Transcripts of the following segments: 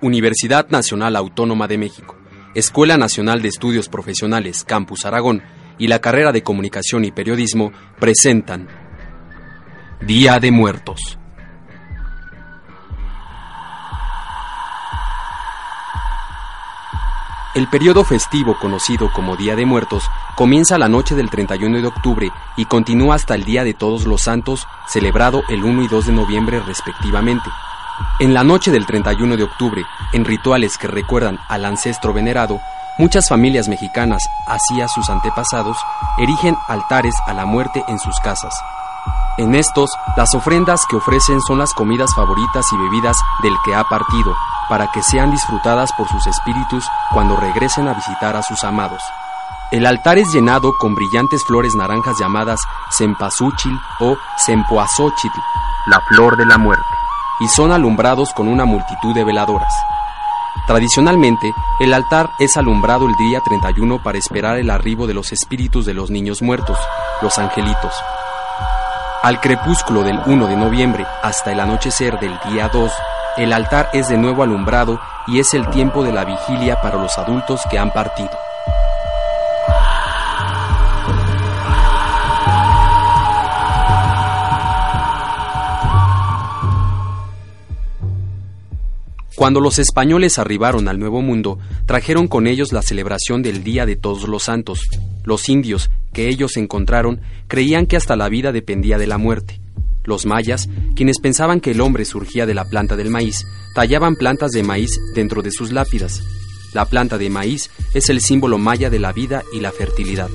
Universidad Nacional Autónoma de México, Escuela Nacional de Estudios Profesionales Campus Aragón y la carrera de Comunicación y Periodismo presentan Día de Muertos. El periodo festivo conocido como Día de Muertos comienza la noche del 31 de octubre y continúa hasta el Día de Todos los Santos, celebrado el 1 y 2 de noviembre respectivamente. En la noche del 31 de octubre, en rituales que recuerdan al ancestro venerado, muchas familias mexicanas, así a sus antepasados, erigen altares a la muerte en sus casas. En estos, las ofrendas que ofrecen son las comidas favoritas y bebidas del que ha partido, para que sean disfrutadas por sus espíritus cuando regresen a visitar a sus amados. El altar es llenado con brillantes flores naranjas llamadas cempasúchil o sempoazóchitl, la flor de la muerte y son alumbrados con una multitud de veladoras. Tradicionalmente, el altar es alumbrado el día 31 para esperar el arribo de los espíritus de los niños muertos, los angelitos. Al crepúsculo del 1 de noviembre hasta el anochecer del día 2, el altar es de nuevo alumbrado y es el tiempo de la vigilia para los adultos que han partido. Cuando los españoles arribaron al Nuevo Mundo, trajeron con ellos la celebración del Día de Todos los Santos. Los indios, que ellos encontraron, creían que hasta la vida dependía de la muerte. Los mayas, quienes pensaban que el hombre surgía de la planta del maíz, tallaban plantas de maíz dentro de sus lápidas. La planta de maíz es el símbolo maya de la vida y la fertilidad.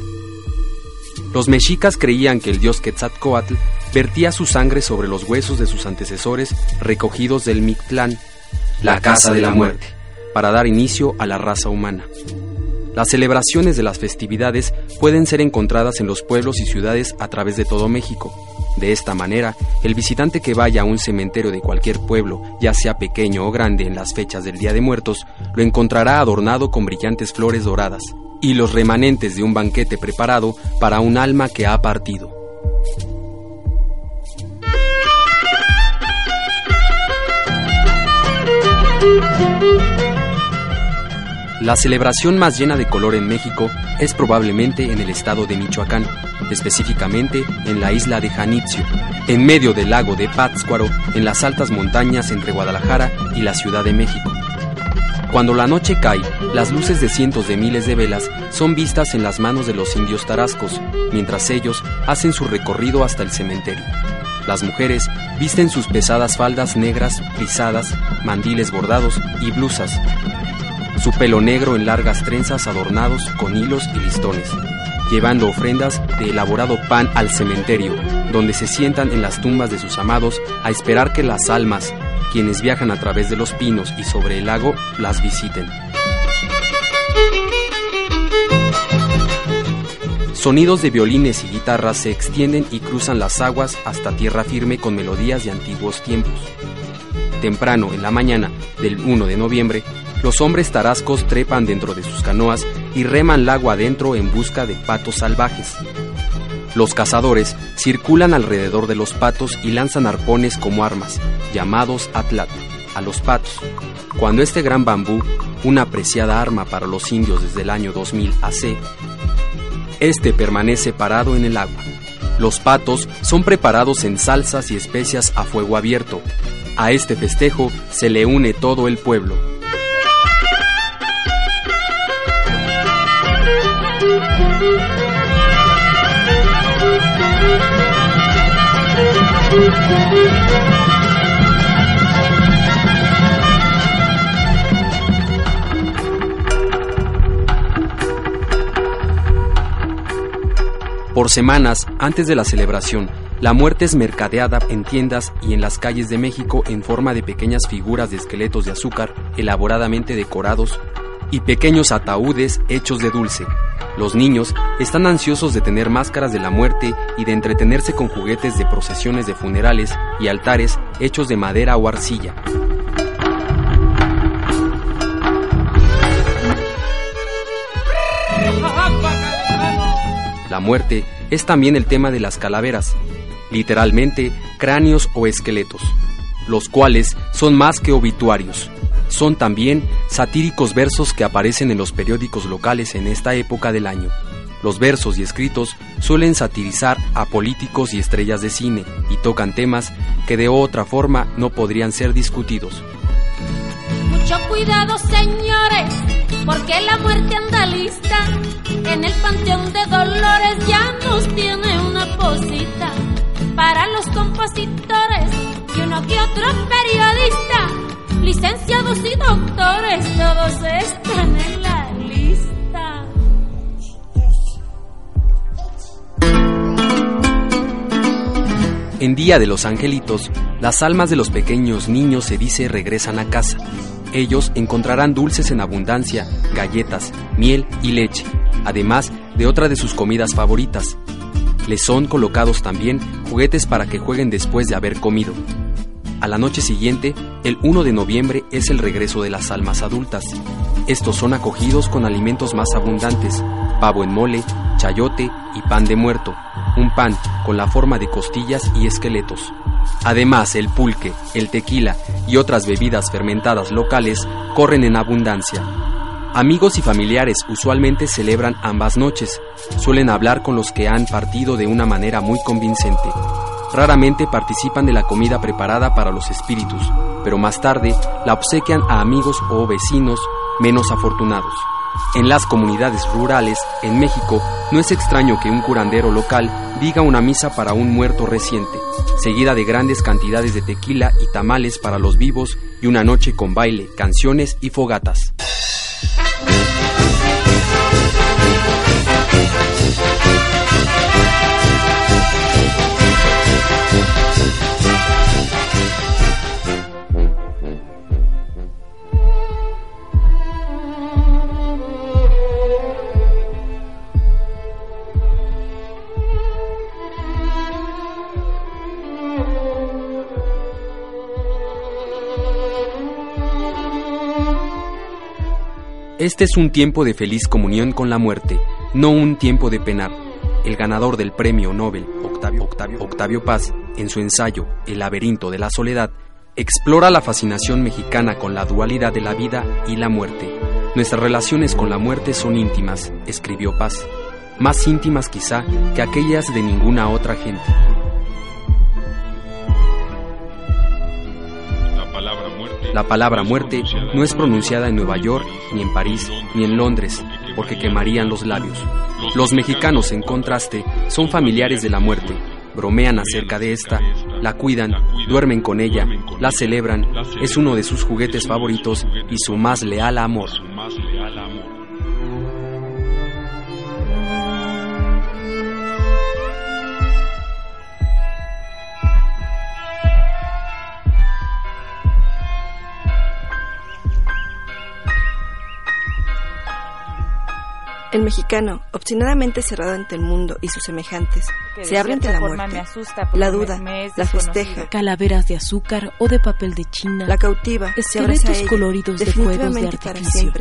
Los mexicas creían que el dios Quetzalcoatl vertía su sangre sobre los huesos de sus antecesores recogidos del Mictlán, la Casa de la Muerte, para dar inicio a la raza humana. Las celebraciones de las festividades pueden ser encontradas en los pueblos y ciudades a través de todo México. De esta manera, el visitante que vaya a un cementerio de cualquier pueblo, ya sea pequeño o grande en las fechas del Día de Muertos, lo encontrará adornado con brillantes flores doradas y los remanentes de un banquete preparado para un alma que ha partido. La celebración más llena de color en México es probablemente en el estado de Michoacán, específicamente en la isla de Janitzio, en medio del lago de Pátzcuaro, en las altas montañas entre Guadalajara y la Ciudad de México. Cuando la noche cae, las luces de cientos de miles de velas son vistas en las manos de los indios tarascos, mientras ellos hacen su recorrido hasta el cementerio. Las mujeres visten sus pesadas faldas negras, pisadas, mandiles bordados y blusas. Su pelo negro en largas trenzas adornados con hilos y listones, llevando ofrendas de elaborado pan al cementerio, donde se sientan en las tumbas de sus amados a esperar que las almas, quienes viajan a través de los pinos y sobre el lago, las visiten. Sonidos de violines y guitarras se extienden y cruzan las aguas hasta tierra firme con melodías de antiguos tiempos. Temprano en la mañana del 1 de noviembre, los hombres tarascos trepan dentro de sus canoas y reman lago adentro en busca de patos salvajes. Los cazadores circulan alrededor de los patos y lanzan arpones como armas, llamados atlat, a los patos. Cuando este gran bambú, una apreciada arma para los indios desde el año 2000 AC, este permanece parado en el agua. Los patos son preparados en salsas y especias a fuego abierto. A este festejo se le une todo el pueblo. Por semanas antes de la celebración, la muerte es mercadeada en tiendas y en las calles de México en forma de pequeñas figuras de esqueletos de azúcar elaboradamente decorados y pequeños ataúdes hechos de dulce. Los niños están ansiosos de tener máscaras de la muerte y de entretenerse con juguetes de procesiones de funerales y altares hechos de madera o arcilla. La muerte es también el tema de las calaveras, literalmente cráneos o esqueletos, los cuales son más que obituarios, son también satíricos versos que aparecen en los periódicos locales en esta época del año. Los versos y escritos suelen satirizar a políticos y estrellas de cine y tocan temas que de otra forma no podrían ser discutidos. Mucho cuidado, señores, porque la muerte anda lista. En el panteón de Dolores ya nos tiene una posita. Para los compositores y uno que otro periodista, licenciados y doctores, todos están en la lista. En Día de los Angelitos, las almas de los pequeños niños se dice regresan a casa. Ellos encontrarán dulces en abundancia, galletas, miel y leche, además de otra de sus comidas favoritas. Les son colocados también juguetes para que jueguen después de haber comido. A la noche siguiente, el 1 de noviembre, es el regreso de las almas adultas. Estos son acogidos con alimentos más abundantes, pavo en mole, chayote y pan de muerto, un pan con la forma de costillas y esqueletos. Además, el pulque, el tequila y otras bebidas fermentadas locales corren en abundancia. Amigos y familiares usualmente celebran ambas noches. Suelen hablar con los que han partido de una manera muy convincente. Raramente participan de la comida preparada para los espíritus, pero más tarde la obsequian a amigos o vecinos menos afortunados. En las comunidades rurales, en México, no es extraño que un curandero local diga una misa para un muerto reciente, seguida de grandes cantidades de tequila y tamales para los vivos y una noche con baile, canciones y fogatas. Este es un tiempo de feliz comunión con la muerte, no un tiempo de penar. El ganador del premio Nobel, Octavio, Octavio, Paz, en su ensayo El laberinto de la soledad, explora la fascinación mexicana con la dualidad de la vida y la muerte. Nuestras relaciones con la muerte son íntimas, escribió Paz, más íntimas quizá que aquellas de ninguna otra gente. La palabra muerte no es pronunciada en Nueva York, ni en París, ni en Londres, porque quemarían los labios. Los mexicanos, en contraste, son familiares de la muerte, bromean acerca de esta, la cuidan, duermen con ella, la celebran, es uno de sus juguetes favoritos y su más leal amor. Mexicano, obstinadamente cerrado ante el mundo y sus semejantes, se abre ante la muerte, la duda, la festeja, calaveras de azúcar o de papel de china, la cautiva, esqueletos coloridos de fuegos de artificio.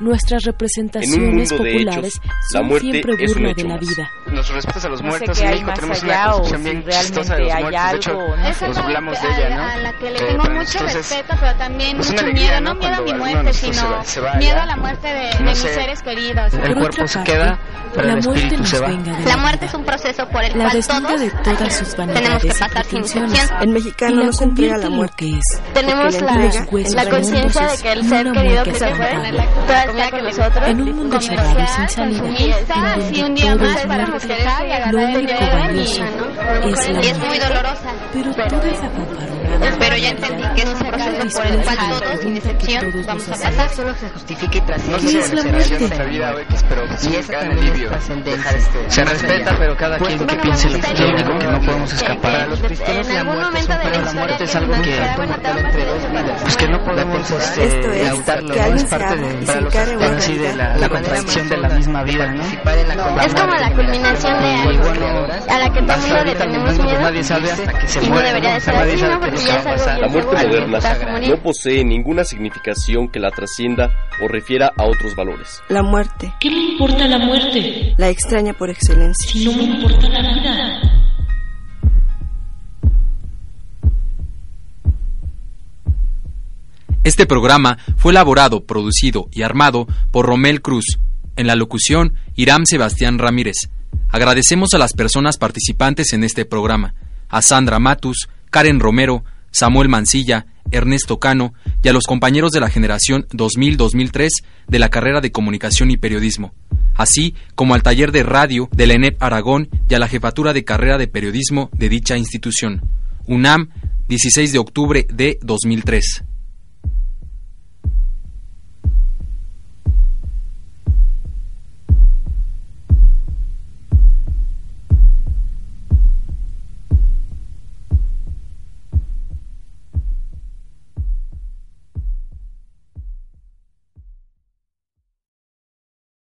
Nuestras representaciones populares son siempre burla de la vida. Nuestros respetos a los muertos en México tenemos una concepción bien chistosa de los muertos. De hecho, nos burlamos de ella, ¿no? A la que le tengo mucho respeto, pero también mucho miedo. No miedo a mi muerte, sino miedo a la muerte de mis seres queridos. El cuerpo se queda, pero el espíritu se va. La muerte es un proceso por el la cual todos de todas sus tenemos que pasar sin excepción. El mexicano no se entrega a la muerte. Tenemos la conciencia de que el ser querido que se fue nosotros en un mundo cerrado y sin salida, un día más para festejar y agarrar el dinero de mi hija, ¿no? Es la y es muy dolorosa. Pero todo es a Pero ya entendí que es un proceso por el cual todos, sin excepción, vamos a pasar. Solo se justifica y trasciende. ¿Qué es la muerte? vida, pero sí es tan alivio. Se respeta, pero cada quien que piense lo que quiere, que no podemos escapar. En algún momento de la historia es algo que pues que no podemos este, Esto es sí de la, la contradicción de la misma vida, ¿no? Es como la culminación de algo a la que todo el mundo le tenemos miedo nadie sabe hasta que se y no muere. debería de ser así, ¿no? Porque ya es algo que La muerte moderna no posee ninguna significación que la trascienda o refiera a otros valores. La muerte, ¿Qué me importa la muerte la extraña por excelencia. si no me importa la vida? Este programa fue elaborado, producido y armado por Romel Cruz. En la locución, Irán Sebastián Ramírez. Agradecemos a las personas participantes en este programa, a Sandra Matus, Karen Romero, Samuel Mancilla, Ernesto Cano y a los compañeros de la generación 2000-2003 de la carrera de Comunicación y Periodismo, así como al taller de radio de la ENEP Aragón y a la jefatura de carrera de periodismo de dicha institución. UNAM, 16 de octubre de 2003.